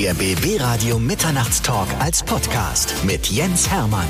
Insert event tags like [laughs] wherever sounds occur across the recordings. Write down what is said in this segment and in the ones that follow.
Der BB Radio Mitternachtstalk als Podcast mit Jens Hermann.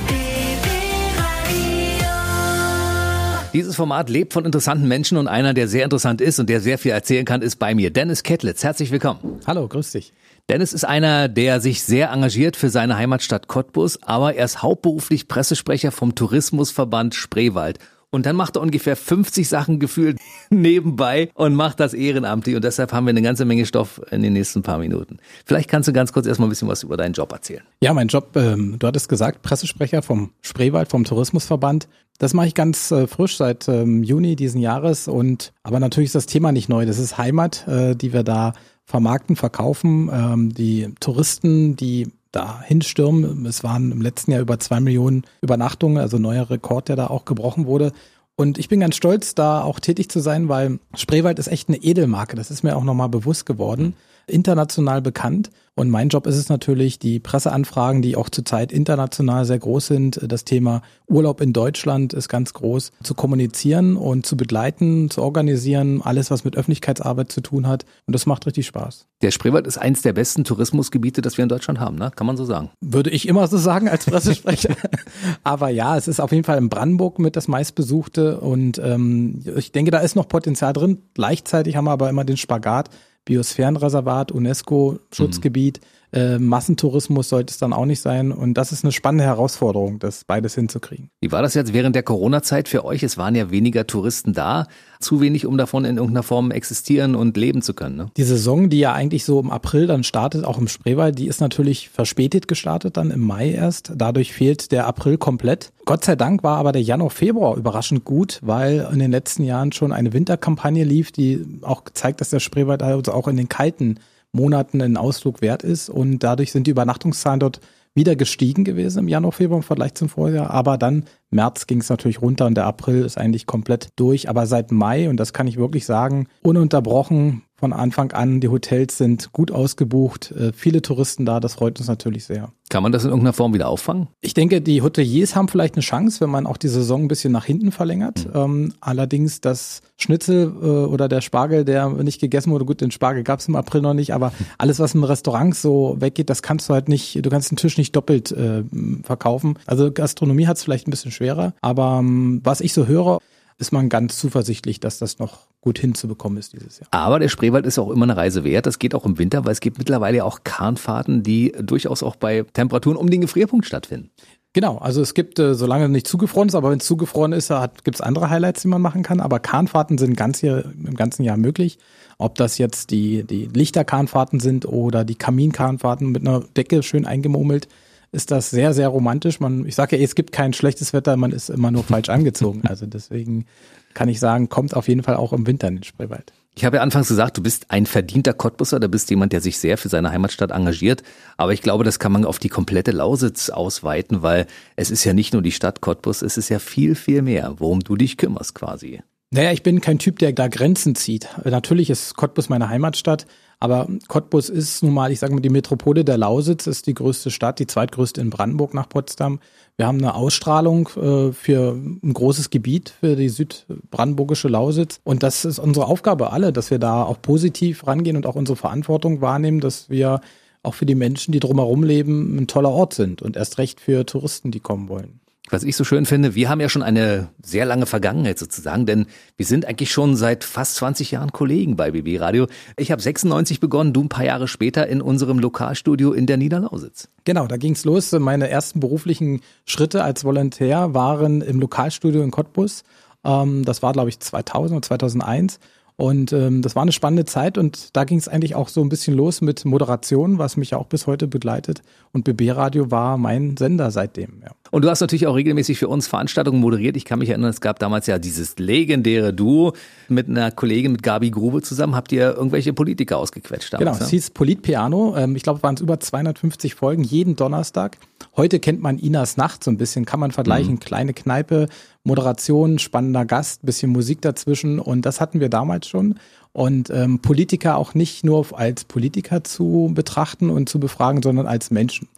Dieses Format lebt von interessanten Menschen und einer, der sehr interessant ist und der sehr viel erzählen kann, ist bei mir. Dennis Kettlitz, herzlich willkommen. Hallo, grüß dich. Dennis ist einer, der sich sehr engagiert für seine Heimatstadt Cottbus, aber er ist hauptberuflich Pressesprecher vom Tourismusverband Spreewald. Und dann macht er ungefähr 50 Sachen gefühlt [laughs] nebenbei und macht das ehrenamtlich. Und deshalb haben wir eine ganze Menge Stoff in den nächsten paar Minuten. Vielleicht kannst du ganz kurz erstmal ein bisschen was über deinen Job erzählen. Ja, mein Job, ähm, du hattest gesagt, Pressesprecher vom Spreewald, vom Tourismusverband. Das mache ich ganz äh, frisch seit ähm, Juni diesen Jahres. Und aber natürlich ist das Thema nicht neu. Das ist Heimat, äh, die wir da vermarkten, verkaufen. Ähm, die Touristen, die da hinstürmen. Es waren im letzten Jahr über zwei Millionen Übernachtungen, also neuer Rekord, der da auch gebrochen wurde. Und ich bin ganz stolz, da auch tätig zu sein, weil Spreewald ist echt eine Edelmarke. Das ist mir auch nochmal bewusst geworden international bekannt. Und mein Job ist es natürlich, die Presseanfragen, die auch zurzeit international sehr groß sind, das Thema Urlaub in Deutschland ist ganz groß, zu kommunizieren und zu begleiten, zu organisieren, alles, was mit Öffentlichkeitsarbeit zu tun hat. Und das macht richtig Spaß. Der Spreewald ist eins der besten Tourismusgebiete, das wir in Deutschland haben, ne? kann man so sagen. Würde ich immer so sagen als Pressesprecher. [laughs] Aber ja, es ist auf jeden Fall in Brandenburg mit das meistbesuchte und ähm, ich denke, da ist noch Potenzial drin. Gleichzeitig haben wir aber immer den Spagat Biosphärenreservat, UNESCO-Schutzgebiet. Mhm. Äh, Massentourismus sollte es dann auch nicht sein. Und das ist eine spannende Herausforderung, das beides hinzukriegen. Wie war das jetzt während der Corona-Zeit für euch? Es waren ja weniger Touristen da. Zu wenig, um davon in irgendeiner Form existieren und leben zu können. Ne? Die Saison, die ja eigentlich so im April dann startet, auch im Spreewald, die ist natürlich verspätet gestartet, dann im Mai erst. Dadurch fehlt der April komplett. Gott sei Dank war aber der Januar, Februar überraschend gut, weil in den letzten Jahren schon eine Winterkampagne lief, die auch zeigt, dass der Spreewald also auch in den kalten Monaten einen Ausflug wert ist. Und dadurch sind die Übernachtungszahlen dort wieder gestiegen gewesen im Januar, Februar im Vergleich zum Vorjahr. Aber dann März ging es natürlich runter und der April ist eigentlich komplett durch. Aber seit Mai, und das kann ich wirklich sagen, ununterbrochen von Anfang an. Die Hotels sind gut ausgebucht, äh, viele Touristen da, das freut uns natürlich sehr. Kann man das in irgendeiner Form wieder auffangen? Ich denke, die Hoteliers haben vielleicht eine Chance, wenn man auch die Saison ein bisschen nach hinten verlängert. Mhm. Ähm, allerdings das Schnitzel äh, oder der Spargel, der nicht gegessen wurde, gut, den Spargel gab es im April noch nicht, aber alles, was in Restaurants so weggeht, das kannst du halt nicht, du kannst den Tisch nicht doppelt äh, verkaufen. Also Gastronomie hat es vielleicht ein bisschen schwerer, aber ähm, was ich so höre, ist man ganz zuversichtlich, dass das noch gut hinzubekommen ist dieses Jahr. Aber der Spreewald ist auch immer eine Reise wert. Das geht auch im Winter, weil es gibt mittlerweile auch Kahnfahrten, die durchaus auch bei Temperaturen um den Gefrierpunkt stattfinden. Genau, also es gibt, äh, solange nicht zugefroren ist, aber wenn es zugefroren ist, gibt es andere Highlights, die man machen kann. Aber Kahnfahrten sind ganz hier, im ganzen Jahr möglich. Ob das jetzt die, die Lichterkahnfahrten sind oder die Kaminkahnfahrten mit einer Decke schön eingemummelt, ist das sehr, sehr romantisch. Man, ich sage ja, es gibt kein schlechtes Wetter, man ist immer nur falsch angezogen. Also deswegen kann ich sagen, kommt auf jeden Fall auch im Winter in den Spreewald. Ich habe ja anfangs gesagt, du bist ein verdienter Cottbusser, du bist jemand, der sich sehr für seine Heimatstadt engagiert. Aber ich glaube, das kann man auf die komplette Lausitz ausweiten, weil es ist ja nicht nur die Stadt Cottbus, es ist ja viel, viel mehr, worum du dich kümmerst quasi. Naja, ich bin kein Typ, der da Grenzen zieht. Natürlich ist Cottbus meine Heimatstadt, aber Cottbus ist nun mal, ich sage mal, die Metropole der Lausitz ist die größte Stadt, die zweitgrößte in Brandenburg nach Potsdam. Wir haben eine Ausstrahlung äh, für ein großes Gebiet, für die südbrandenburgische Lausitz. Und das ist unsere Aufgabe alle, dass wir da auch positiv rangehen und auch unsere Verantwortung wahrnehmen, dass wir auch für die Menschen, die drumherum leben, ein toller Ort sind und erst recht für Touristen, die kommen wollen. Was ich so schön finde, wir haben ja schon eine sehr lange Vergangenheit sozusagen, denn wir sind eigentlich schon seit fast 20 Jahren Kollegen bei BB Radio. Ich habe 96 begonnen, du ein paar Jahre später in unserem Lokalstudio in der Niederlausitz. Genau, da ging's los. Meine ersten beruflichen Schritte als Volontär waren im Lokalstudio in Cottbus. Ähm, das war, glaube ich, 2000 oder 2001. Und ähm, das war eine spannende Zeit und da ging es eigentlich auch so ein bisschen los mit Moderation, was mich ja auch bis heute begleitet. Und BB Radio war mein Sender seitdem. Ja. Und du hast natürlich auch regelmäßig für uns Veranstaltungen moderiert. Ich kann mich erinnern, es gab damals ja dieses legendäre Duo mit einer Kollegin, mit Gabi Grube zusammen. Habt ihr irgendwelche Politiker ausgequetscht damals? Genau, ne? es hieß Politpiano. Ähm, ich glaube, es waren es über 250 Folgen, jeden Donnerstag. Heute kennt man Inas Nacht so ein bisschen, kann man vergleichen. Mhm. Kleine Kneipe, Moderation, spannender Gast, bisschen Musik dazwischen und das hatten wir damals schon. Und ähm, Politiker auch nicht nur als Politiker zu betrachten und zu befragen, sondern als Menschen.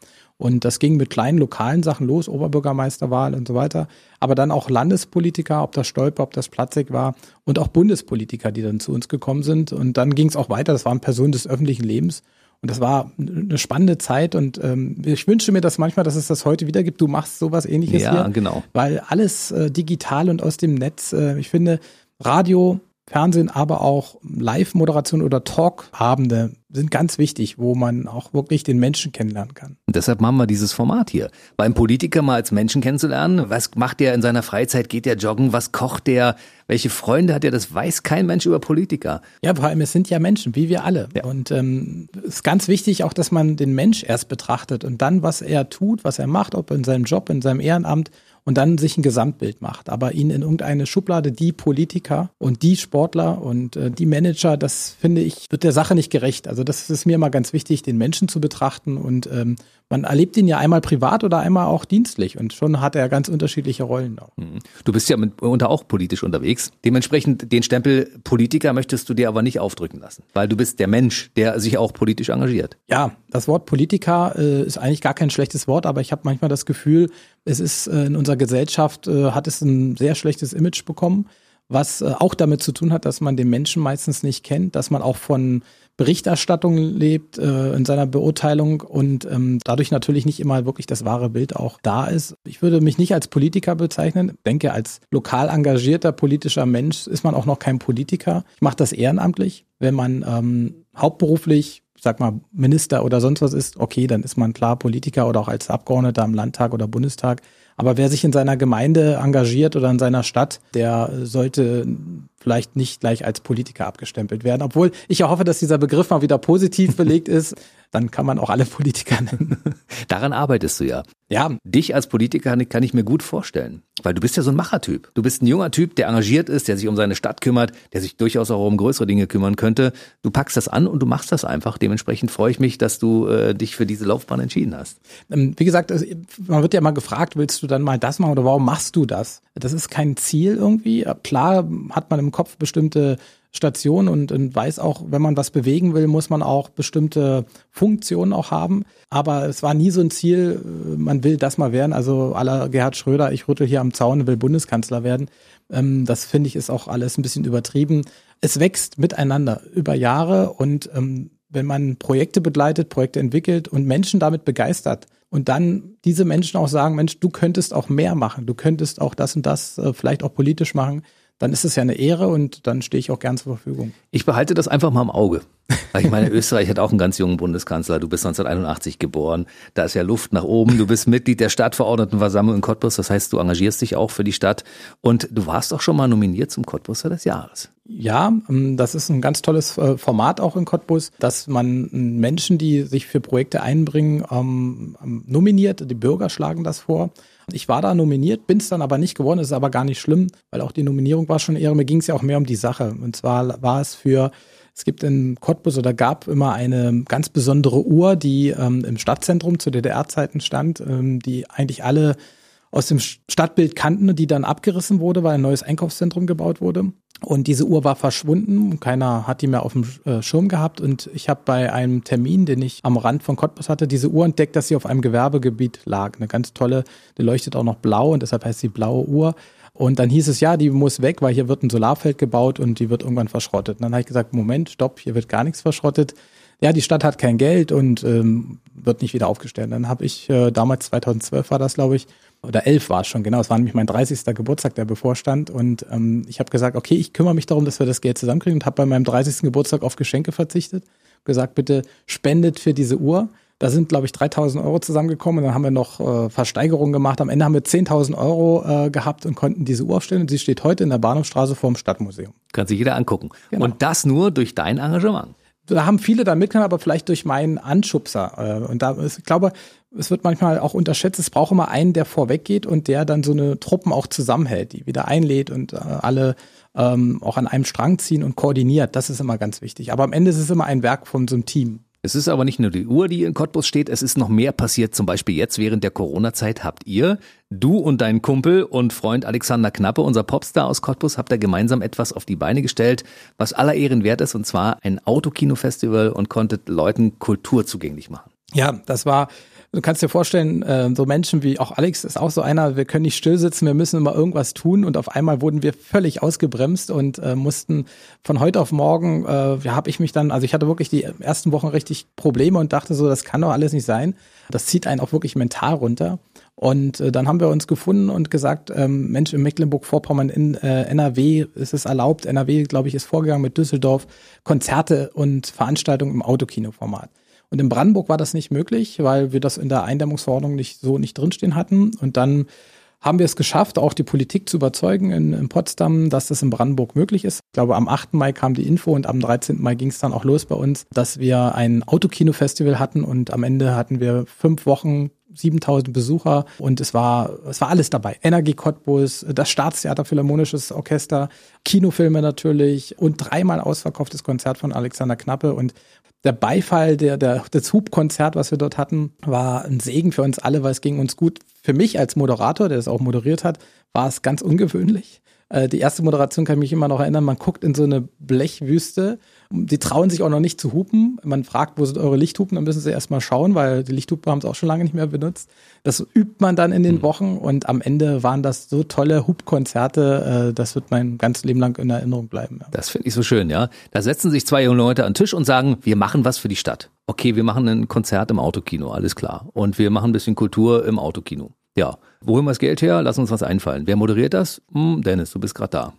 Und das ging mit kleinen lokalen Sachen los, Oberbürgermeisterwahl und so weiter. Aber dann auch Landespolitiker, ob das Stolper, ob das Platzig war und auch Bundespolitiker, die dann zu uns gekommen sind. Und dann ging es auch weiter. Das waren Personen des öffentlichen Lebens. Und das war eine spannende Zeit und ähm, ich wünsche mir das manchmal, dass es das heute wieder gibt. Du machst sowas ähnliches ja, hier. Ja, genau. Weil alles äh, digital und aus dem Netz, äh, ich finde, Radio, Fernsehen, aber auch Live-Moderation oder Talkabende sind ganz wichtig, wo man auch wirklich den Menschen kennenlernen kann. Und deshalb machen wir dieses Format hier. Beim Politiker mal als Menschen kennenzulernen. Was macht der in seiner Freizeit? Geht der joggen? Was kocht der? Welche Freunde hat er? Das weiß kein Mensch über Politiker. Ja, vor allem, es sind ja Menschen, wie wir alle. Ja. Und ähm, es ist ganz wichtig auch, dass man den Mensch erst betrachtet und dann, was er tut, was er macht, ob in seinem Job, in seinem Ehrenamt und dann sich ein Gesamtbild macht. Aber ihn in irgendeine Schublade, die Politiker und die Sportler und äh, die Manager, das finde ich, wird der Sache nicht gerecht. Also das ist mir immer ganz wichtig, den Menschen zu betrachten und ähm, man erlebt ihn ja einmal privat oder einmal auch dienstlich und schon hat er ganz unterschiedliche Rollen auch. Mhm. Du bist ja mitunter auch politisch unterwegs. Dementsprechend den Stempel Politiker möchtest du dir aber nicht aufdrücken lassen, weil du bist der Mensch, der sich auch politisch engagiert. Ja, das Wort Politiker äh, ist eigentlich gar kein schlechtes Wort, aber ich habe manchmal das Gefühl, es ist äh, in unserer Gesellschaft äh, hat es ein sehr schlechtes Image bekommen, was äh, auch damit zu tun hat, dass man den Menschen meistens nicht kennt, dass man auch von Berichterstattung lebt äh, in seiner Beurteilung und ähm, dadurch natürlich nicht immer wirklich das wahre Bild auch da ist. Ich würde mich nicht als Politiker bezeichnen. Ich denke, als lokal engagierter politischer Mensch ist man auch noch kein Politiker. Ich mache das ehrenamtlich. Wenn man ähm, hauptberuflich sag mal, Minister oder sonst was ist, okay, dann ist man klar Politiker oder auch als Abgeordneter im Landtag oder Bundestag. Aber wer sich in seiner Gemeinde engagiert oder in seiner Stadt, der sollte vielleicht nicht gleich als Politiker abgestempelt werden. Obwohl ich ja hoffe, dass dieser Begriff mal wieder positiv [laughs] belegt ist. Dann kann man auch alle Politiker nennen. [laughs] Daran arbeitest du ja. Ja. Dich als Politiker kann ich mir gut vorstellen. Weil du bist ja so ein Machertyp. Du bist ein junger Typ, der engagiert ist, der sich um seine Stadt kümmert, der sich durchaus auch um größere Dinge kümmern könnte. Du packst das an und du machst das einfach. Dementsprechend freue ich mich, dass du äh, dich für diese Laufbahn entschieden hast. Ähm, wie gesagt, man wird ja mal gefragt, willst du dann mal das machen oder warum machst du das? Das ist kein Ziel irgendwie. Klar hat man im Kopf bestimmte Stationen und, und weiß auch, wenn man was bewegen will, muss man auch bestimmte Funktionen auch haben. Aber es war nie so ein Ziel, äh, man will das mal werden. Also aller Gerhard Schröder, ich rüttel hier am Zaun und will Bundeskanzler werden. Ähm, das finde ich ist auch alles ein bisschen übertrieben. Es wächst miteinander über Jahre und ähm, wenn man Projekte begleitet, Projekte entwickelt und Menschen damit begeistert und dann diese Menschen auch sagen, Mensch, du könntest auch mehr machen, du könntest auch das und das äh, vielleicht auch politisch machen, dann ist es ja eine Ehre und dann stehe ich auch gern zur Verfügung. Ich behalte das einfach mal im Auge. Ich meine, [laughs] Österreich hat auch einen ganz jungen Bundeskanzler. Du bist 1981 geboren. Da ist ja Luft nach oben. Du bist Mitglied der Stadtverordnetenversammlung in Cottbus. Das heißt, du engagierst dich auch für die Stadt. Und du warst auch schon mal nominiert zum Cottbuser des Jahres. Ja, ähm, das ist ein ganz tolles äh, Format auch in Cottbus, dass man Menschen, die sich für Projekte einbringen, ähm, ähm, nominiert. Die Bürger schlagen das vor. Ich war da nominiert, bin es dann aber nicht geworden, ist aber gar nicht schlimm, weil auch die Nominierung war schon eher, mir ging es ja auch mehr um die Sache. Und zwar war es für, es gibt in Cottbus oder gab immer eine ganz besondere Uhr, die ähm, im Stadtzentrum zu DDR-Zeiten stand, ähm, die eigentlich alle aus dem Stadtbild kannten und die dann abgerissen wurde, weil ein neues Einkaufszentrum gebaut wurde. Und diese Uhr war verschwunden, keiner hat die mehr auf dem äh, Schirm gehabt. Und ich habe bei einem Termin, den ich am Rand von Cottbus hatte, diese Uhr entdeckt, dass sie auf einem Gewerbegebiet lag. Eine ganz tolle, die leuchtet auch noch blau und deshalb heißt sie blaue Uhr. Und dann hieß es, ja, die muss weg, weil hier wird ein Solarfeld gebaut und die wird irgendwann verschrottet. Und dann habe ich gesagt, Moment, stopp, hier wird gar nichts verschrottet. Ja, die Stadt hat kein Geld und ähm, wird nicht wieder aufgestellt. Dann habe ich, äh, damals 2012 war das, glaube ich, oder elf war es schon, genau. Es war nämlich mein 30. Geburtstag, der bevorstand. Und ähm, ich habe gesagt, okay, ich kümmere mich darum, dass wir das Geld zusammenkriegen und habe bei meinem 30. Geburtstag auf Geschenke verzichtet. Gesagt, bitte spendet für diese Uhr. Da sind, glaube ich, 3000 Euro zusammengekommen und dann haben wir noch äh, Versteigerungen gemacht. Am Ende haben wir 10.000 Euro äh, gehabt und konnten diese Uhr aufstellen und sie steht heute in der Bahnhofstraße vor dem Stadtmuseum. Kann sich jeder angucken. Genau. Und das nur durch dein Engagement da haben viele da mitgenommen, aber vielleicht durch meinen Anschubser. Äh, und da, ich glaube, es wird manchmal auch unterschätzt, es braucht immer einen, der vorweggeht und der dann so eine Truppen auch zusammenhält, die wieder einlädt und äh, alle ähm, auch an einem Strang ziehen und koordiniert. Das ist immer ganz wichtig. Aber am Ende ist es immer ein Werk von so einem Team. Es ist aber nicht nur die Uhr, die in Cottbus steht, es ist noch mehr passiert. Zum Beispiel jetzt während der Corona-Zeit habt ihr, du und dein Kumpel und Freund Alexander Knappe, unser Popstar aus Cottbus, habt ihr gemeinsam etwas auf die Beine gestellt, was aller Ehren wert ist, und zwar ein Autokino-Festival und konntet Leuten Kultur zugänglich machen. Ja, das war Du kannst dir vorstellen, äh, so Menschen wie auch Alex ist auch so einer, wir können nicht still sitzen, wir müssen immer irgendwas tun und auf einmal wurden wir völlig ausgebremst und äh, mussten von heute auf morgen, äh, ja, habe ich mich dann, also ich hatte wirklich die ersten Wochen richtig Probleme und dachte so, das kann doch alles nicht sein. Das zieht einen auch wirklich mental runter. Und äh, dann haben wir uns gefunden und gesagt, ähm, Mensch, in Mecklenburg-Vorpommern, in äh, NRW ist es erlaubt. NRW, glaube ich, ist vorgegangen mit Düsseldorf, Konzerte und Veranstaltungen im Autokinoformat. Und in Brandenburg war das nicht möglich, weil wir das in der Eindämmungsverordnung nicht so nicht drinstehen hatten. Und dann haben wir es geschafft, auch die Politik zu überzeugen in, in, Potsdam, dass das in Brandenburg möglich ist. Ich glaube, am 8. Mai kam die Info und am 13. Mai ging es dann auch los bei uns, dass wir ein Autokino-Festival hatten und am Ende hatten wir fünf Wochen 7000 Besucher und es war, es war alles dabei. Energie Cottbus, das Staatstheater Philharmonisches Orchester, Kinofilme natürlich und dreimal ausverkauftes Konzert von Alexander Knappe und der Beifall der, der, des Hubkonzert, was wir dort hatten, war ein Segen für uns alle, weil es ging uns gut. Für mich als Moderator, der es auch moderiert hat, war es ganz ungewöhnlich. Äh, die erste Moderation kann ich mich immer noch erinnern. Man guckt in so eine Blechwüste die trauen sich auch noch nicht zu hupen. Man fragt, wo sind eure Lichthupen? Dann müssen sie erstmal schauen, weil die Lichthupe haben sie auch schon lange nicht mehr benutzt. Das übt man dann in den mhm. Wochen und am Ende waren das so tolle Hubkonzerte, äh, das wird mein ganzes Leben lang in Erinnerung bleiben. Ja. Das finde ich so schön, ja. Da setzen sich zwei junge Leute an den Tisch und sagen, wir machen was für die Stadt. Okay, wir machen ein Konzert im Autokino, alles klar. Und wir machen ein bisschen Kultur im Autokino. Ja, wo holen wir das Geld her? Lass uns was einfallen. Wer moderiert das? Hm, Dennis, du bist gerade da.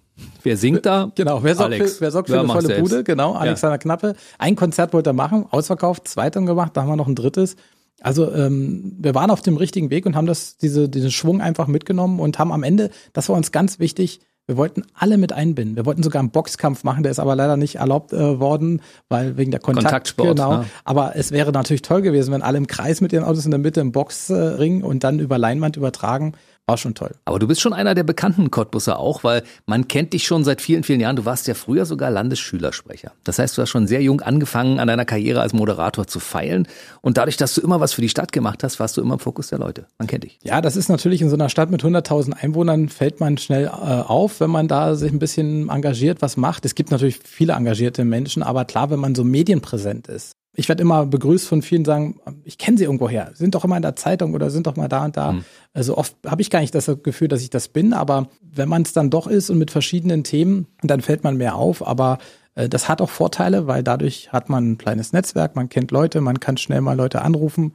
Wer singt da? Genau, wer sorgt Alex. für, wer sorgt für eine volle selbst. Bude? Genau, Alexander ja. Knappe. Ein Konzert wollte er machen, ausverkauft, zweiten gemacht, da haben wir noch ein drittes. Also ähm, wir waren auf dem richtigen Weg und haben das, diese, diesen Schwung einfach mitgenommen und haben am Ende, das war uns ganz wichtig, wir wollten alle mit einbinden. Wir wollten sogar einen Boxkampf machen, der ist aber leider nicht erlaubt äh, worden, weil wegen der Kontakt, Kontaktsport. Genau. Ne? Aber es wäre natürlich toll gewesen, wenn alle im Kreis mit ihren Autos in der Mitte im Boxring und dann über Leinwand übertragen. War schon toll. Aber du bist schon einer der bekannten Cottbusser auch, weil man kennt dich schon seit vielen, vielen Jahren. Du warst ja früher sogar Landesschülersprecher. Das heißt, du hast schon sehr jung angefangen, an deiner Karriere als Moderator zu feilen. Und dadurch, dass du immer was für die Stadt gemacht hast, warst du immer im Fokus der Leute. Man kennt dich. Ja, das ist natürlich in so einer Stadt mit 100.000 Einwohnern fällt man schnell äh, auf, wenn man da sich ein bisschen engagiert was macht. Es gibt natürlich viele engagierte Menschen, aber klar, wenn man so medienpräsent ist, ich werde immer begrüßt von vielen, sagen, ich kenne sie irgendwo her, sind doch immer in der Zeitung oder sind doch mal da und da. Mhm. Also oft habe ich gar nicht das Gefühl, dass ich das bin, aber wenn man es dann doch ist und mit verschiedenen Themen, dann fällt man mehr auf. Aber äh, das hat auch Vorteile, weil dadurch hat man ein kleines Netzwerk, man kennt Leute, man kann schnell mal Leute anrufen.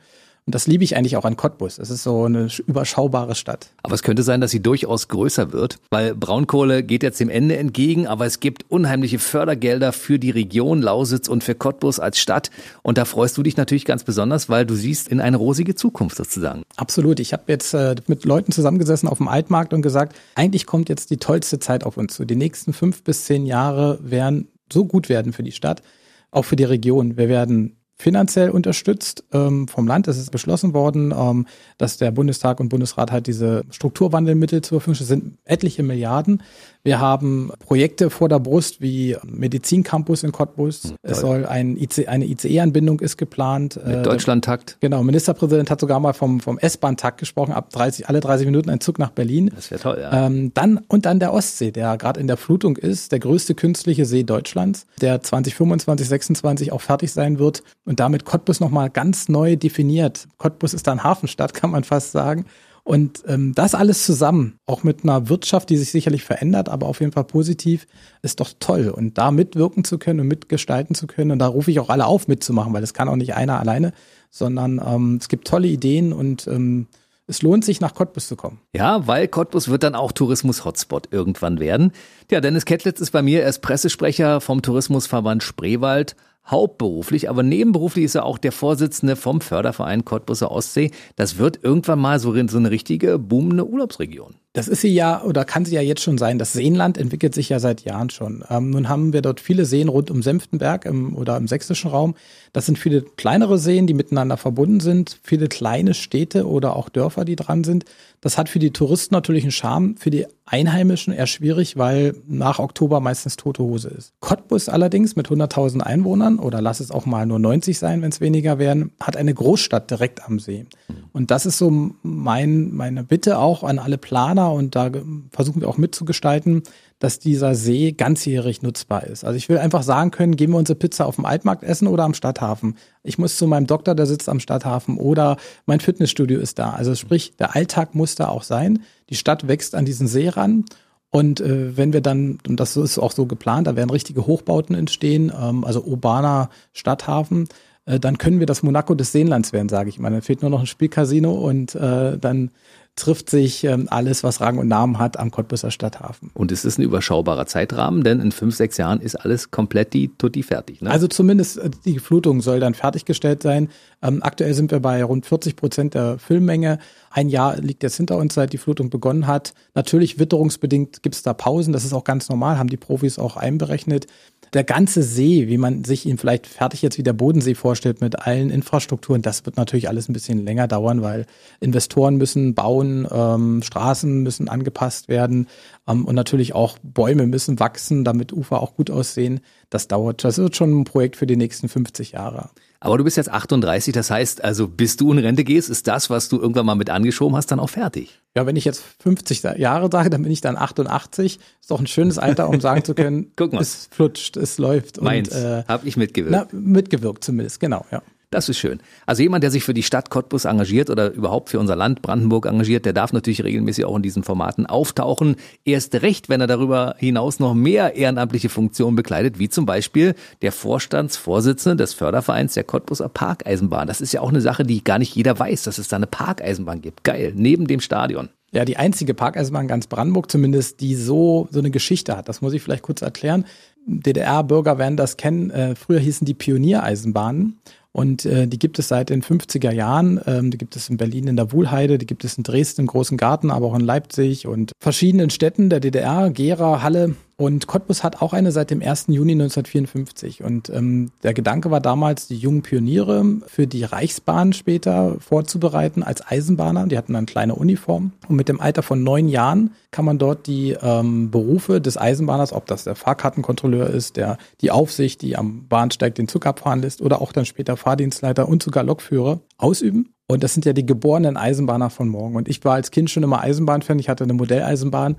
Und das liebe ich eigentlich auch an Cottbus. Es ist so eine überschaubare Stadt. Aber es könnte sein, dass sie durchaus größer wird, weil Braunkohle geht jetzt dem Ende entgegen, aber es gibt unheimliche Fördergelder für die Region Lausitz und für Cottbus als Stadt. Und da freust du dich natürlich ganz besonders, weil du siehst in eine rosige Zukunft sozusagen. Absolut. Ich habe jetzt äh, mit Leuten zusammengesessen auf dem Altmarkt und gesagt, eigentlich kommt jetzt die tollste Zeit auf uns zu. Die nächsten fünf bis zehn Jahre werden so gut werden für die Stadt, auch für die Region. Wir werden finanziell unterstützt ähm, vom Land. Es ist beschlossen worden, ähm, dass der Bundestag und Bundesrat halt diese Strukturwandelmittel zur Verfügung stellen. Das sind etliche Milliarden. Wir haben Projekte vor der Brust wie Medizincampus in Cottbus. Mhm, es soll ein IC, eine ICE-Anbindung ist geplant. Mit äh, Deutschlandtakt. Genau, Ministerpräsident hat sogar mal vom, vom S-Bahn-Takt gesprochen, ab 30, alle 30 Minuten ein Zug nach Berlin. Das wäre toll, ja. Ähm, dann, und dann der Ostsee, der gerade in der Flutung ist, der größte künstliche See Deutschlands, der 2025, 26 auch fertig sein wird und damit Cottbus nochmal ganz neu definiert. Cottbus ist dann Hafenstadt, [laughs] kann man fast sagen. Und ähm, das alles zusammen, auch mit einer Wirtschaft, die sich sicherlich verändert, aber auf jeden Fall positiv, ist doch toll. Und da mitwirken zu können und mitgestalten zu können, und da rufe ich auch alle auf, mitzumachen, weil das kann auch nicht einer alleine, sondern ähm, es gibt tolle Ideen und ähm, es lohnt sich, nach Cottbus zu kommen. Ja, weil Cottbus wird dann auch Tourismus-Hotspot irgendwann werden. Ja, Dennis Kettlitz ist bei mir, er ist Pressesprecher vom Tourismusverband Spreewald hauptberuflich, aber nebenberuflich ist er auch der Vorsitzende vom Förderverein Cottbuser Ostsee. Das wird irgendwann mal so, so eine richtige boomende Urlaubsregion. Das ist sie ja oder kann sie ja jetzt schon sein. Das Seenland entwickelt sich ja seit Jahren schon. Ähm, nun haben wir dort viele Seen rund um Senftenberg im, oder im sächsischen Raum. Das sind viele kleinere Seen, die miteinander verbunden sind, viele kleine Städte oder auch Dörfer, die dran sind. Das hat für die Touristen natürlich einen Charme, für die Einheimischen eher schwierig, weil nach Oktober meistens tote Hose ist. Cottbus allerdings mit 100.000 Einwohnern oder lass es auch mal nur 90 sein, wenn es weniger werden, hat eine Großstadt direkt am See. Und das ist so mein, meine Bitte auch an alle Planer und da versuchen wir auch mitzugestalten, dass dieser See ganzjährig nutzbar ist. Also ich will einfach sagen können, gehen wir unsere Pizza auf dem Altmarkt essen oder am Stadthafen. Ich muss zu meinem Doktor, der sitzt am Stadthafen oder mein Fitnessstudio ist da. Also sprich, der Alltag muss da auch sein. Die Stadt wächst an diesen See ran. Und äh, wenn wir dann, und das ist auch so geplant, da werden richtige Hochbauten entstehen, ähm, also urbaner Stadthafen, äh, dann können wir das Monaco des Seenlands werden, sage ich mal. Dann fehlt nur noch ein Spielcasino und äh, dann trifft sich ähm, alles, was Rang und Namen hat, am Cottbusser Stadthafen. Und es ist ein überschaubarer Zeitrahmen, denn in fünf, sechs Jahren ist alles komplett die Tutti fertig. Ne? Also zumindest äh, die Flutung soll dann fertiggestellt sein. Ähm, aktuell sind wir bei rund 40 Prozent der Füllmenge. Ein Jahr liegt jetzt hinter uns, seit die Flutung begonnen hat. Natürlich witterungsbedingt gibt es da Pausen, das ist auch ganz normal, haben die Profis auch einberechnet der ganze See, wie man sich ihn vielleicht fertig jetzt wie der Bodensee vorstellt mit allen Infrastrukturen, das wird natürlich alles ein bisschen länger dauern, weil Investoren müssen bauen, ähm, Straßen müssen angepasst werden ähm, und natürlich auch Bäume müssen wachsen, damit Ufer auch gut aussehen. Das dauert, das wird schon ein Projekt für die nächsten 50 Jahre. Aber du bist jetzt 38, das heißt, also bis du in Rente gehst, ist das, was du irgendwann mal mit angeschoben hast, dann auch fertig. Ja, wenn ich jetzt 50 Jahre sage, dann bin ich dann 88. Ist doch ein schönes Alter, um sagen zu können, [laughs] Guck mal. es flutscht, es läuft. Meins, äh, habe ich mitgewirkt. Na, mitgewirkt zumindest, genau, ja. Das ist schön. Also jemand, der sich für die Stadt Cottbus engagiert oder überhaupt für unser Land Brandenburg engagiert, der darf natürlich regelmäßig auch in diesen Formaten auftauchen. Erst recht, wenn er darüber hinaus noch mehr ehrenamtliche Funktionen bekleidet, wie zum Beispiel der Vorstandsvorsitzende des Fördervereins der Cottbuser Parkeisenbahn. Das ist ja auch eine Sache, die gar nicht jeder weiß, dass es da eine Parkeisenbahn gibt. Geil, neben dem Stadion. Ja, die einzige Parkeisenbahn ganz Brandenburg zumindest, die so, so eine Geschichte hat. Das muss ich vielleicht kurz erklären. DDR-Bürger werden das kennen. Äh, früher hießen die Pioniereisenbahnen. Und äh, die gibt es seit den 50er Jahren. Ähm, die gibt es in Berlin in der Wuhlheide, die gibt es in Dresden im Großen Garten, aber auch in Leipzig und verschiedenen Städten der DDR, Gera, Halle. Und Cottbus hat auch eine seit dem 1. Juni 1954. Und ähm, der Gedanke war damals, die jungen Pioniere für die Reichsbahn später vorzubereiten als Eisenbahner. Die hatten dann kleine Uniform. Und mit dem Alter von neun Jahren kann man dort die ähm, Berufe des Eisenbahners, ob das der Fahrkartenkontrolleur ist, der die Aufsicht, die am Bahnsteig den Zug abfahren lässt oder auch dann später Fahrdienstleiter und sogar Lokführer ausüben. Und das sind ja die geborenen Eisenbahner von morgen. Und ich war als Kind schon immer Eisenbahnfan. Ich hatte eine Modelleisenbahn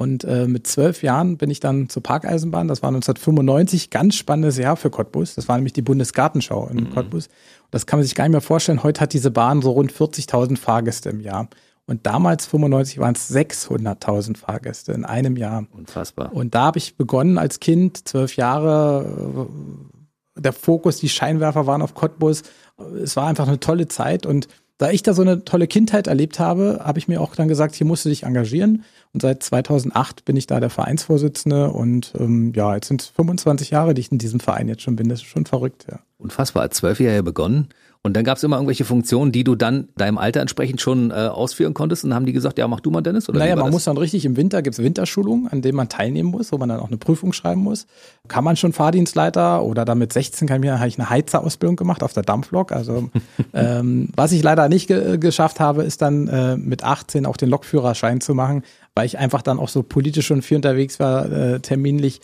und äh, mit zwölf Jahren bin ich dann zur Parkeisenbahn. Das war 1995, ganz spannendes Jahr für Cottbus. Das war nämlich die Bundesgartenschau in mhm. Cottbus. Das kann man sich gar nicht mehr vorstellen. Heute hat diese Bahn so rund 40.000 Fahrgäste im Jahr. Und damals, 95, waren es 600.000 Fahrgäste in einem Jahr. Unfassbar. Und da habe ich begonnen als Kind, zwölf Jahre. Äh, der Fokus, die Scheinwerfer waren auf Cottbus. Es war einfach eine tolle Zeit. Und da ich da so eine tolle Kindheit erlebt habe, habe ich mir auch dann gesagt, hier musst du dich engagieren. Und seit 2008 bin ich da der Vereinsvorsitzende und ähm, ja, jetzt sind es 25 Jahre, die ich in diesem Verein jetzt schon bin. Das ist schon verrückt, ja. Unfassbar, als Zwölfjähriger begonnen und dann gab es immer irgendwelche Funktionen, die du dann deinem Alter entsprechend schon äh, ausführen konntest. Und haben die gesagt, ja, mach du mal, Dennis? Oder naja, man das? muss dann richtig im Winter, gibt's Winterschulungen, an denen man teilnehmen muss, wo man dann auch eine Prüfung schreiben muss. Kann man schon Fahrdienstleiter oder dann mit 16 kann ich, habe ich eine Heizerausbildung gemacht auf der Dampflok. Also [laughs] ähm, was ich leider nicht ge geschafft habe, ist dann äh, mit 18 auch den Lokführerschein zu machen, weil ich einfach dann auch so politisch schon viel unterwegs war, äh, terminlich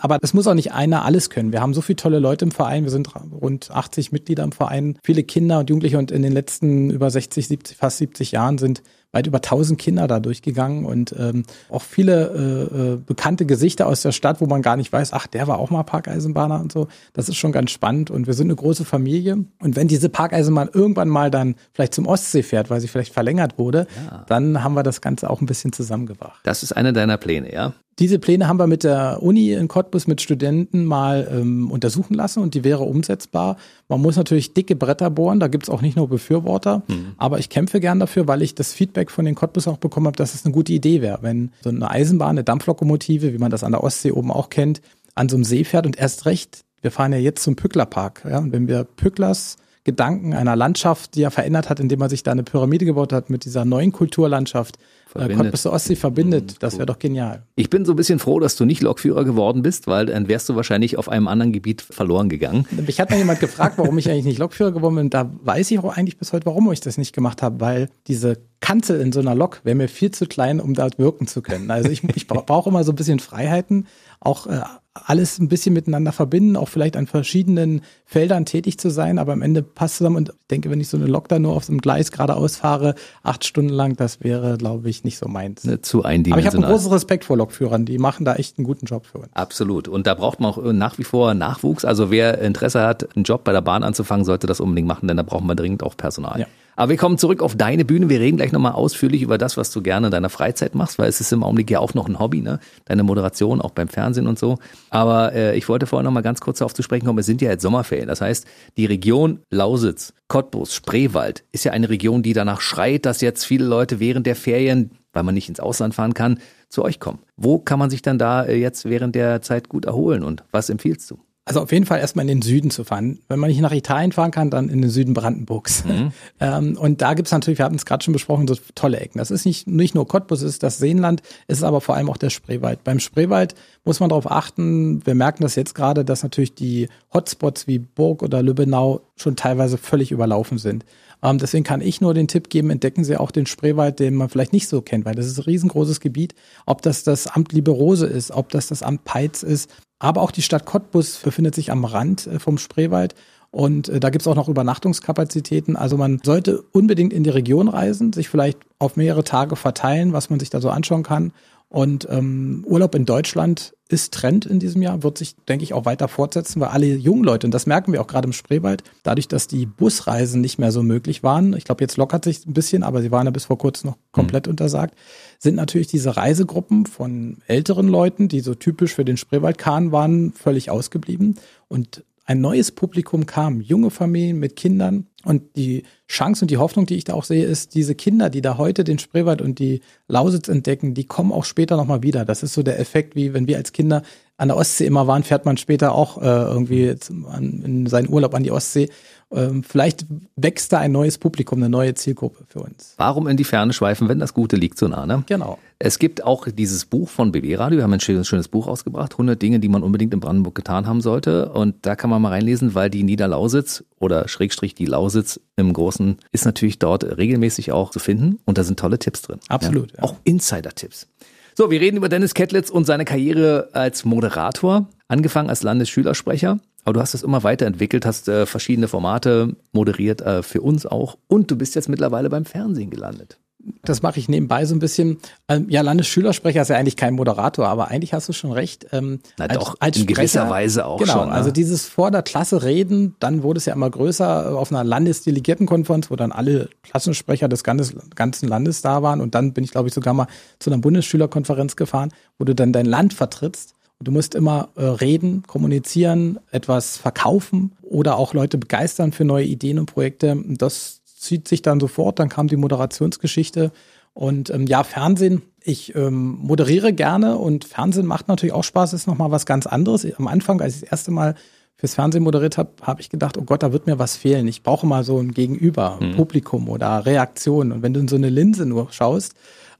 aber es muss auch nicht einer alles können. Wir haben so viele tolle Leute im Verein. Wir sind rund 80 Mitglieder im Verein. Viele Kinder und Jugendliche und in den letzten über 60, 70, fast 70 Jahren sind weit über 1000 Kinder da durchgegangen und ähm, auch viele äh, äh, bekannte Gesichter aus der Stadt, wo man gar nicht weiß, ach, der war auch mal Parkeisenbahner und so. Das ist schon ganz spannend und wir sind eine große Familie. Und wenn diese Parkeisenbahn irgendwann mal dann vielleicht zum Ostsee fährt, weil sie vielleicht verlängert wurde, ja. dann haben wir das Ganze auch ein bisschen zusammengebracht. Das ist einer deiner Pläne, ja? Diese Pläne haben wir mit der Uni in Cottbus mit Studenten mal ähm, untersuchen lassen und die wäre umsetzbar. Man muss natürlich dicke Bretter bohren, da gibt's auch nicht nur Befürworter, mhm. aber ich kämpfe gern dafür, weil ich das Feedback von den Cottbus auch bekommen habe, dass es eine gute Idee wäre, wenn so eine Eisenbahn, eine Dampflokomotive, wie man das an der Ostsee oben auch kennt, an so einem See fährt und erst recht, wir fahren ja jetzt zum Pücklerpark. Ja, und wenn wir Pücklers Gedanken einer Landschaft, die er verändert hat, indem er sich da eine Pyramide gebaut hat mit dieser neuen Kulturlandschaft, Cottbus Ostsee verbindet. Das wäre doch genial. Ich bin so ein bisschen froh, dass du nicht Lokführer geworden bist, weil dann wärst du wahrscheinlich auf einem anderen Gebiet verloren gegangen. Mich hat mal jemand gefragt, warum ich eigentlich nicht Lokführer geworden bin. Da weiß ich auch eigentlich bis heute, warum ich das nicht gemacht habe, weil diese Kanzel in so einer Lok wäre mir viel zu klein, um da wirken zu können. Also ich, ich brauche immer so ein bisschen Freiheiten, auch äh, alles ein bisschen miteinander verbinden, auch vielleicht an verschiedenen Feldern tätig zu sein, aber am Ende passt zusammen und ich denke, wenn ich so eine Lok da nur auf so einem Gleis geradeaus fahre, acht Stunden lang, das wäre, glaube ich, nicht so meins. Ne, zu eindimensional. Aber ich habe einen großen Respekt vor Lokführern, die machen da echt einen guten Job für uns. Absolut. Und da braucht man auch nach wie vor Nachwuchs. Also wer Interesse hat, einen Job bei der Bahn anzufangen, sollte das unbedingt machen, denn da brauchen wir dringend auch Personal. Ja. Aber wir kommen zurück auf deine Bühne. Wir reden gleich nochmal ausführlich über das, was du gerne in deiner Freizeit machst, weil es ist im Augenblick ja auch noch ein Hobby, ne? Deine Moderation, auch beim Fernsehen und so. Aber äh, ich wollte vorher nochmal ganz kurz darauf zu sprechen kommen. Es sind ja jetzt Sommerferien. Das heißt, die Region Lausitz, Cottbus, Spreewald ist ja eine Region, die danach schreit, dass jetzt viele Leute während der Ferien, weil man nicht ins Ausland fahren kann, zu euch kommen. Wo kann man sich dann da äh, jetzt während der Zeit gut erholen und was empfiehlst du? Also auf jeden Fall erstmal in den Süden zu fahren. Wenn man nicht nach Italien fahren kann, dann in den Süden Brandenburgs. Mhm. [laughs] ähm, und da gibt's natürlich, wir hatten es gerade schon besprochen, so tolle Ecken. Das ist nicht, nicht nur Cottbus, es ist das Seenland, es ist aber vor allem auch der Spreewald. Beim Spreewald muss man darauf achten, wir merken das jetzt gerade, dass natürlich die Hotspots wie Burg oder Lübbenau schon teilweise völlig überlaufen sind. Ähm, deswegen kann ich nur den Tipp geben, entdecken Sie auch den Spreewald, den man vielleicht nicht so kennt, weil das ist ein riesengroßes Gebiet. Ob das das Amt Liberose ist, ob das das Amt Peitz ist, aber auch die Stadt Cottbus befindet sich am Rand äh, vom Spreewald. Und äh, da gibt's auch noch Übernachtungskapazitäten. Also man sollte unbedingt in die Region reisen, sich vielleicht auf mehrere Tage verteilen, was man sich da so anschauen kann. Und ähm, Urlaub in Deutschland ist Trend in diesem Jahr, wird sich, denke ich, auch weiter fortsetzen, weil alle jungen Leute, und das merken wir auch gerade im Spreewald, dadurch, dass die Busreisen nicht mehr so möglich waren, ich glaube, jetzt lockert sich ein bisschen, aber sie waren ja bis vor kurzem noch komplett mhm. untersagt, sind natürlich diese Reisegruppen von älteren Leuten, die so typisch für den Spreewaldkahn waren, völlig ausgeblieben. Und ein neues Publikum kam, junge Familien mit Kindern. Und die Chance und die Hoffnung, die ich da auch sehe, ist, diese Kinder, die da heute den Spreewald und die Lausitz entdecken, die kommen auch später nochmal wieder. Das ist so der Effekt, wie wenn wir als Kinder an der Ostsee immer waren, fährt man später auch äh, irgendwie an, in seinen Urlaub an die Ostsee ähm, vielleicht wächst da ein neues Publikum, eine neue Zielgruppe für uns. Warum in die Ferne schweifen, wenn das Gute liegt so nah? Ne? Genau. Es gibt auch dieses Buch von BW Radio. Wir haben ein schönes, schönes Buch ausgebracht. 100 Dinge, die man unbedingt in Brandenburg getan haben sollte. Und da kann man mal reinlesen, weil die Niederlausitz oder Schrägstrich die Lausitz im Großen ist natürlich dort regelmäßig auch zu finden. Und da sind tolle Tipps drin. Absolut. Ja? Ja. Auch Insider-Tipps. So, wir reden über Dennis Kettlitz und seine Karriere als Moderator. Angefangen als Landesschülersprecher aber du hast es immer weiterentwickelt, hast äh, verschiedene Formate moderiert, äh, für uns auch. Und du bist jetzt mittlerweile beim Fernsehen gelandet. Das mache ich nebenbei so ein bisschen. Ähm, ja, Landesschülersprecher ist ja eigentlich kein Moderator, aber eigentlich hast du schon recht. Ähm, Na doch, als in Sprecher, gewisser Weise auch genau, schon. Genau, also dieses vor der Klasse reden, dann wurde es ja immer größer auf einer Landesdelegiertenkonferenz, wo dann alle Klassensprecher des ganzen Landes da waren. Und dann bin ich, glaube ich, sogar mal zu einer Bundesschülerkonferenz gefahren, wo du dann dein Land vertrittst. Du musst immer äh, reden, kommunizieren, etwas verkaufen oder auch Leute begeistern für neue Ideen und Projekte. Das zieht sich dann sofort. Dann kam die Moderationsgeschichte. Und ähm, ja, Fernsehen, ich ähm, moderiere gerne und Fernsehen macht natürlich auch Spaß, ist nochmal was ganz anderes. Am Anfang, als ich das erste Mal fürs Fernsehen moderiert habe, habe ich gedacht, oh Gott, da wird mir was fehlen. Ich brauche mal so ein Gegenüber, mhm. Publikum oder Reaktion. Und wenn du in so eine Linse nur schaust,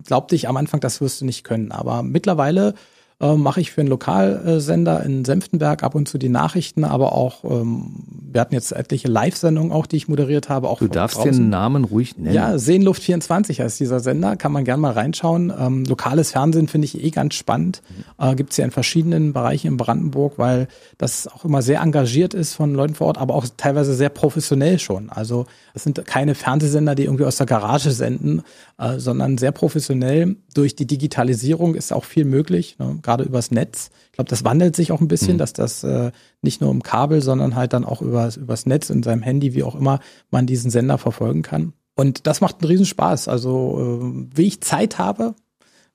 glaubte ich am Anfang, das wirst du nicht können. Aber mittlerweile äh, mache ich für einen Lokalsender in Senftenberg ab und zu die Nachrichten, aber auch, ähm, wir hatten jetzt etliche Live-Sendungen auch, die ich moderiert habe. Auch du darfst draußen. den Namen ruhig nennen. Ja, Seenluft 24 heißt dieser Sender, kann man gerne mal reinschauen. Ähm, lokales Fernsehen finde ich eh ganz spannend. Mhm. Äh, Gibt es ja in verschiedenen Bereichen in Brandenburg, weil das auch immer sehr engagiert ist von Leuten vor Ort, aber auch teilweise sehr professionell schon. Also es sind keine Fernsehsender, die irgendwie aus der Garage senden, äh, sondern sehr professionell. Durch die Digitalisierung ist auch viel möglich. Ne? Gerade übers Netz. Ich glaube, das wandelt sich auch ein bisschen, mhm. dass das äh, nicht nur im Kabel, sondern halt dann auch übers, übers Netz in seinem Handy, wie auch immer, man diesen Sender verfolgen kann. Und das macht einen Riesenspaß. Also, äh, wie ich Zeit habe,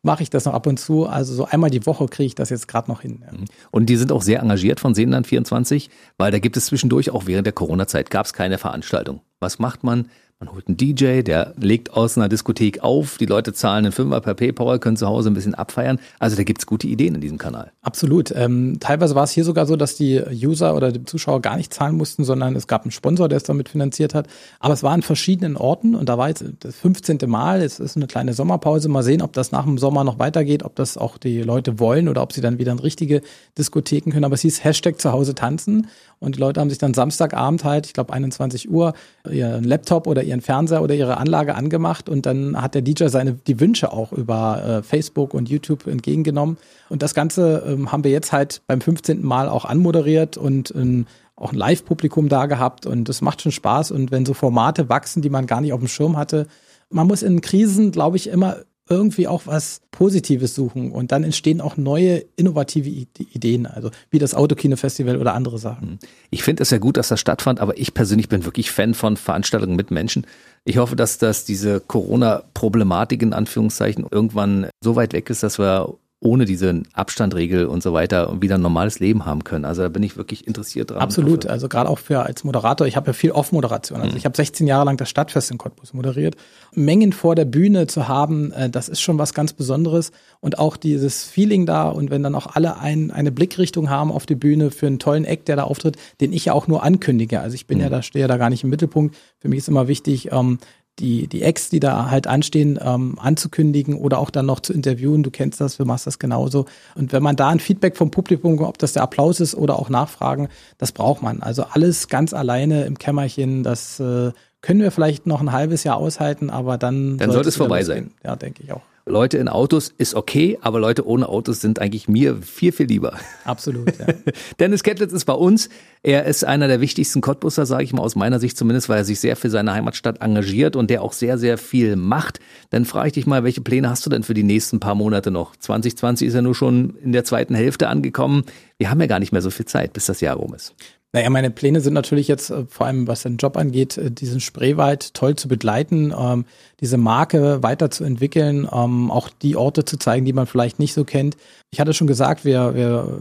mache ich das noch ab und zu. Also so einmal die Woche kriege ich das jetzt gerade noch hin. Ja. Mhm. Und die sind auch sehr engagiert von Seenland 24, weil da gibt es zwischendurch auch während der Corona-Zeit gab es keine Veranstaltung. Was macht man? Man holt einen DJ, der legt aus einer Diskothek auf, die Leute zahlen einen Fünfer per PayPal, können zu Hause ein bisschen abfeiern. Also da gibt's gute Ideen in diesem Kanal. Absolut. Ähm, teilweise war es hier sogar so, dass die User oder die Zuschauer gar nicht zahlen mussten, sondern es gab einen Sponsor, der es damit finanziert hat. Aber es war an verschiedenen Orten und da war jetzt das 15. Mal, es ist eine kleine Sommerpause. Mal sehen, ob das nach dem Sommer noch weitergeht, ob das auch die Leute wollen oder ob sie dann wieder in richtige Diskotheken können. Aber es hieß Hashtag zu Hause tanzen und die Leute haben sich dann Samstagabend halt, ich glaube 21 Uhr, ihren Laptop oder ihren ihren Fernseher oder ihre Anlage angemacht und dann hat der DJ seine die Wünsche auch über äh, Facebook und YouTube entgegengenommen. Und das Ganze ähm, haben wir jetzt halt beim 15. Mal auch anmoderiert und ähm, auch ein Live-Publikum da gehabt und das macht schon Spaß. Und wenn so Formate wachsen, die man gar nicht auf dem Schirm hatte, man muss in Krisen, glaube ich, immer irgendwie auch was Positives suchen und dann entstehen auch neue innovative Ideen, also wie das Autokino-Festival oder andere Sachen. Hm. Ich finde es ja gut, dass das stattfand, aber ich persönlich bin wirklich Fan von Veranstaltungen mit Menschen. Ich hoffe, dass das diese Corona-Problematik in Anführungszeichen irgendwann so weit weg ist, dass wir ohne diese Abstandregel und so weiter wieder ein normales Leben haben können. Also da bin ich wirklich interessiert dran. Absolut. Also gerade auch für als Moderator. Ich habe ja viel Off-Moderation. Also mhm. ich habe 16 Jahre lang das Stadtfest in Cottbus moderiert. Mengen vor der Bühne zu haben, äh, das ist schon was ganz Besonderes. Und auch dieses Feeling da und wenn dann auch alle ein, eine Blickrichtung haben auf die Bühne für einen tollen Eck, der da auftritt, den ich ja auch nur ankündige. Also ich bin mhm. ja da, stehe ja da gar nicht im Mittelpunkt. Für mich ist immer wichtig, ähm, die, die Acts, die da halt anstehen, ähm, anzukündigen oder auch dann noch zu interviewen. Du kennst das, du machst das genauso. Und wenn man da ein Feedback vom Publikum, ob das der Applaus ist oder auch Nachfragen, das braucht man. Also alles ganz alleine im Kämmerchen, das äh, können wir vielleicht noch ein halbes Jahr aushalten, aber dann, dann sollte es vorbei sein. Ja, denke ich auch. Leute in Autos ist okay, aber Leute ohne Autos sind eigentlich mir viel, viel lieber. Absolut, ja. [laughs] Dennis Kettlitz ist bei uns. Er ist einer der wichtigsten Cottbusser, sage ich mal, aus meiner Sicht zumindest, weil er sich sehr für seine Heimatstadt engagiert und der auch sehr, sehr viel macht. Dann frage ich dich mal, welche Pläne hast du denn für die nächsten paar Monate noch? 2020 ist ja nur schon in der zweiten Hälfte angekommen. Wir haben ja gar nicht mehr so viel Zeit, bis das Jahr rum ist. Naja, meine Pläne sind natürlich jetzt, äh, vor allem was den Job angeht, äh, diesen Spreewald toll zu begleiten, ähm, diese Marke weiterzuentwickeln, ähm, auch die Orte zu zeigen, die man vielleicht nicht so kennt. Ich hatte schon gesagt, wir, wir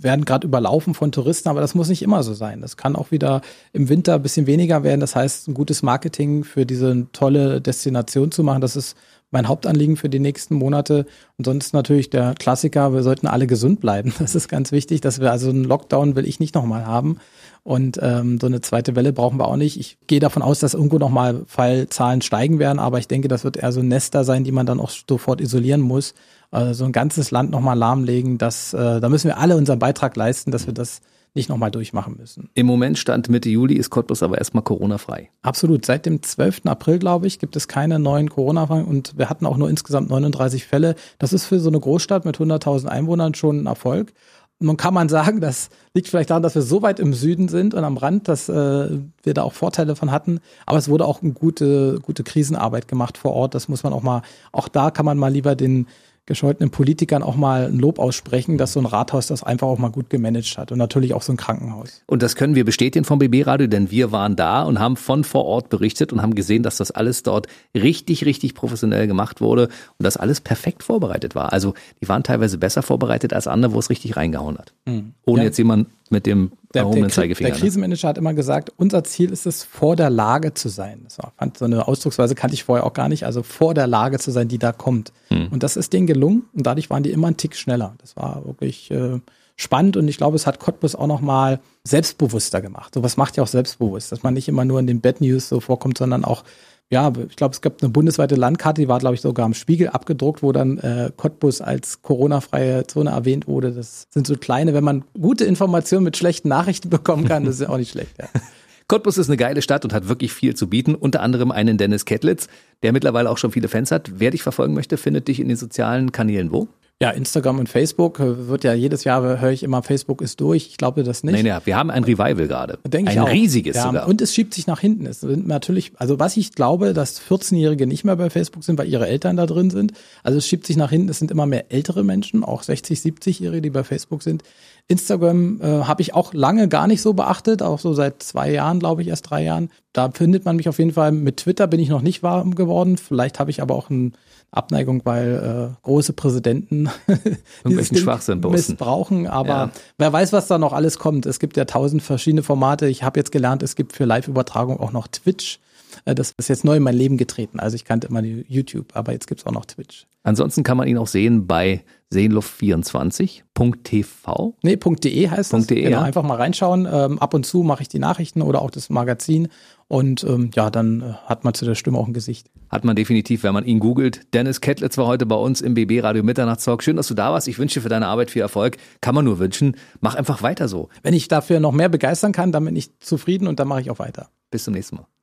werden gerade überlaufen von Touristen, aber das muss nicht immer so sein. Das kann auch wieder im Winter ein bisschen weniger werden. Das heißt, ein gutes Marketing für diese tolle Destination zu machen, das ist mein Hauptanliegen für die nächsten Monate. Und sonst natürlich der Klassiker, wir sollten alle gesund bleiben. [laughs] Das ist ganz wichtig, dass wir also einen Lockdown will ich nicht nochmal haben. Und ähm, so eine zweite Welle brauchen wir auch nicht. Ich gehe davon aus, dass irgendwo nochmal Fallzahlen steigen werden, aber ich denke, das wird eher so Nester sein, die man dann auch sofort isolieren muss. Also so ein ganzes Land nochmal lahmlegen, das, äh, da müssen wir alle unseren Beitrag leisten, dass wir das nicht nochmal durchmachen müssen. Im Moment stand Mitte Juli ist Cottbus aber erstmal Corona-frei. Absolut. Seit dem 12. April, glaube ich, gibt es keine neuen Corona-Fälle und wir hatten auch nur insgesamt 39 Fälle. Das ist für so eine Großstadt mit 100.000 Einwohnern schon ein Erfolg. Nun kann man sagen, das liegt vielleicht daran, dass wir so weit im Süden sind und am Rand, dass äh, wir da auch Vorteile von hatten. Aber es wurde auch eine gute, gute Krisenarbeit gemacht vor Ort. Das muss man auch mal, auch da kann man mal lieber den gescholtenen Politikern auch mal ein Lob aussprechen, dass so ein Rathaus das einfach auch mal gut gemanagt hat und natürlich auch so ein Krankenhaus. Und das können wir bestätigen vom BB Radio, denn wir waren da und haben von vor Ort berichtet und haben gesehen, dass das alles dort richtig, richtig professionell gemacht wurde und das alles perfekt vorbereitet war. Also die waren teilweise besser vorbereitet als andere, wo es richtig reingehauen hat. Mhm. Ohne ja. jetzt jemand mit dem der, der, Zeigefinger. Der ne? Krisenmanager hat immer gesagt, unser Ziel ist es, vor der Lage zu sein. Das war, fand so eine Ausdrucksweise kannte ich vorher auch gar nicht. Also vor der Lage zu sein, die da kommt. Hm. Und das ist denen gelungen und dadurch waren die immer einen Tick schneller. Das war wirklich äh, spannend und ich glaube, es hat Cottbus auch noch mal selbstbewusster gemacht. So was macht ja auch selbstbewusst, dass man nicht immer nur in den Bad News so vorkommt, sondern auch ja, ich glaube, es gab eine bundesweite Landkarte, die war, glaube ich, sogar am Spiegel abgedruckt, wo dann äh, Cottbus als Corona-freie Zone erwähnt wurde. Das sind so kleine, wenn man gute Informationen mit schlechten Nachrichten [laughs] bekommen kann, das ist ja auch nicht schlecht. Ja. [laughs] Cottbus ist eine geile Stadt und hat wirklich viel zu bieten. Unter anderem einen Dennis Kettlitz, der mittlerweile auch schon viele Fans hat. Wer dich verfolgen möchte, findet dich in den sozialen Kanälen wo? Ja, Instagram und Facebook äh, wird ja jedes Jahr höre ich immer, Facebook ist durch. Ich glaube das nicht. Nein, ja, wir haben ein Revival gerade. Denke ein ich auch. riesiges ja, sogar. Und es schiebt sich nach hinten. Es sind natürlich, also was ich glaube, dass 14-Jährige nicht mehr bei Facebook sind, weil ihre Eltern da drin sind. Also es schiebt sich nach hinten. Es sind immer mehr ältere Menschen, auch 60, 70-Jährige, die bei Facebook sind. Instagram äh, habe ich auch lange gar nicht so beachtet, auch so seit zwei Jahren, glaube ich, erst drei Jahren. Da findet man mich auf jeden Fall. Mit Twitter bin ich noch nicht warm geworden. Vielleicht habe ich aber auch ein Abneigung, weil äh, große Präsidenten [laughs] dieses Schwachsinn missbrauchen. Aber ja. wer weiß, was da noch alles kommt. Es gibt ja tausend verschiedene Formate. Ich habe jetzt gelernt, es gibt für Live-Übertragung auch noch Twitch. Äh, das ist jetzt neu in mein Leben getreten. Also ich kannte immer YouTube, aber jetzt gibt's auch noch Twitch. Ansonsten kann man ihn auch sehen bei seeluft24.tv. Nee, .de heißt es. .de, genau, ja. einfach mal reinschauen. Ähm, ab und zu mache ich die Nachrichten oder auch das Magazin. Und ähm, ja, dann äh, hat man zu der Stimme auch ein Gesicht. Hat man definitiv, wenn man ihn googelt. Dennis Kettlitz war heute bei uns im BB Radio Mitternachtstalk. Schön, dass du da warst. Ich wünsche dir für deine Arbeit viel Erfolg. Kann man nur wünschen. Mach einfach weiter so. Wenn ich dafür noch mehr begeistern kann, dann bin ich zufrieden und dann mache ich auch weiter. Bis zum nächsten Mal.